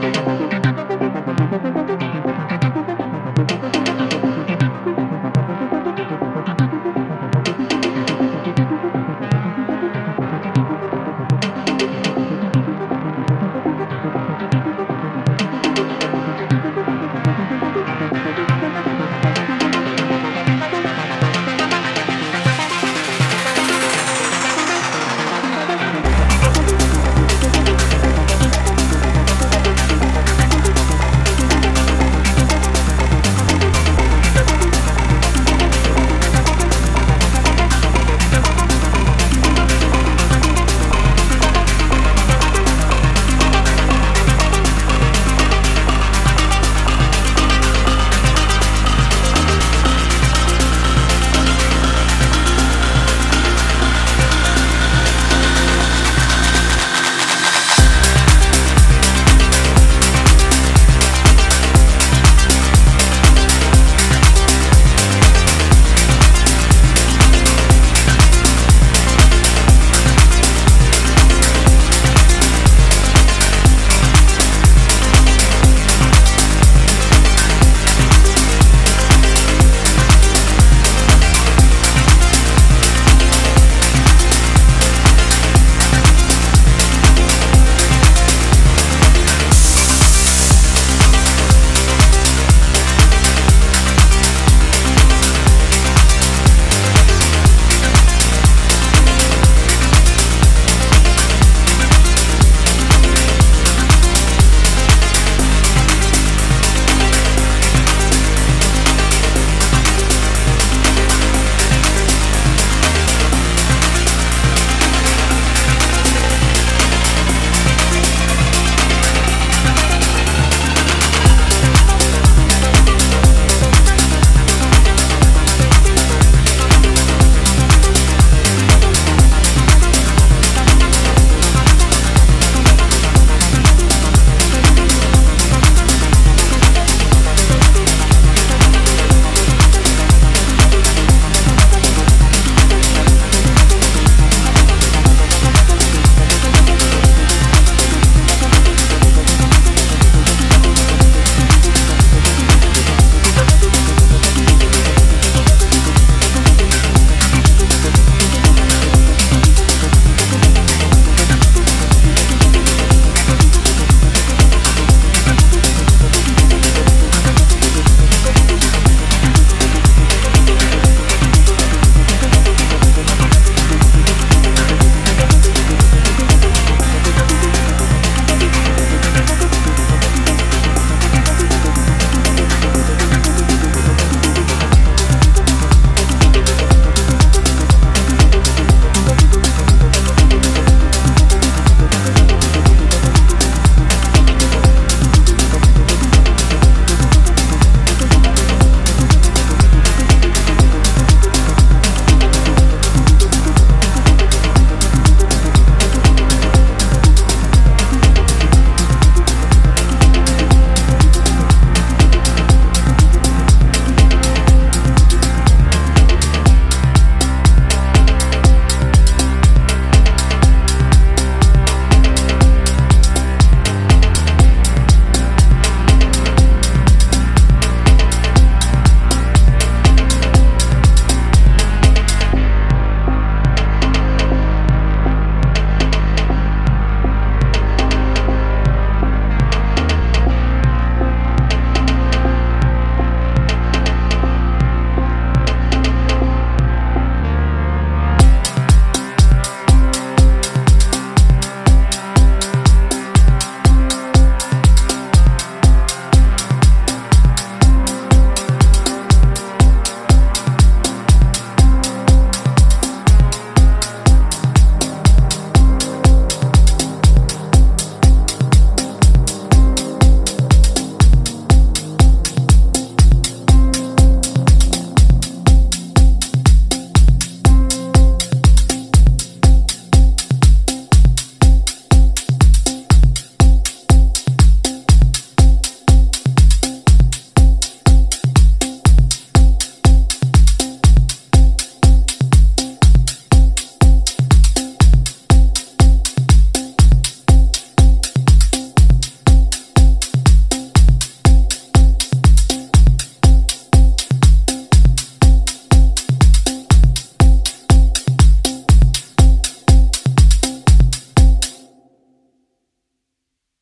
Música